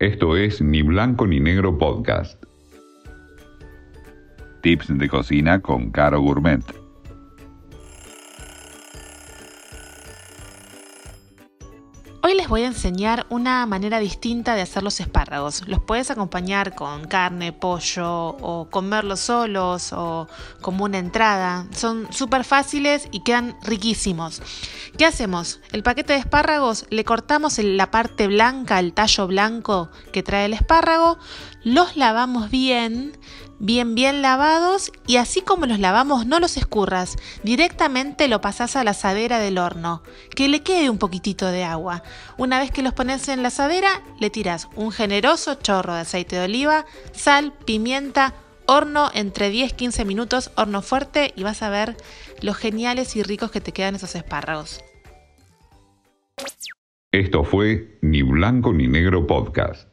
Esto es Ni Blanco ni Negro Podcast. Tips de cocina con Caro Gourmet. Hoy les voy a enseñar una manera distinta de hacer los espárragos. Los puedes acompañar con carne, pollo o comerlos solos o como una entrada. Son súper fáciles y quedan riquísimos. ¿Qué hacemos? El paquete de espárragos le cortamos la parte blanca, el tallo blanco que trae el espárrago, los lavamos bien, bien bien lavados y así como los lavamos no los escurras, directamente lo pasás a la asadera del horno, que le quede un poquitito de agua. Una vez que los pones en la asadera, le tiras un generoso chorro de aceite de oliva, sal, pimienta, horno entre 10-15 minutos, horno fuerte y vas a ver los geniales y ricos que te quedan esos espárragos. Esto fue Ni Blanco ni Negro Podcast.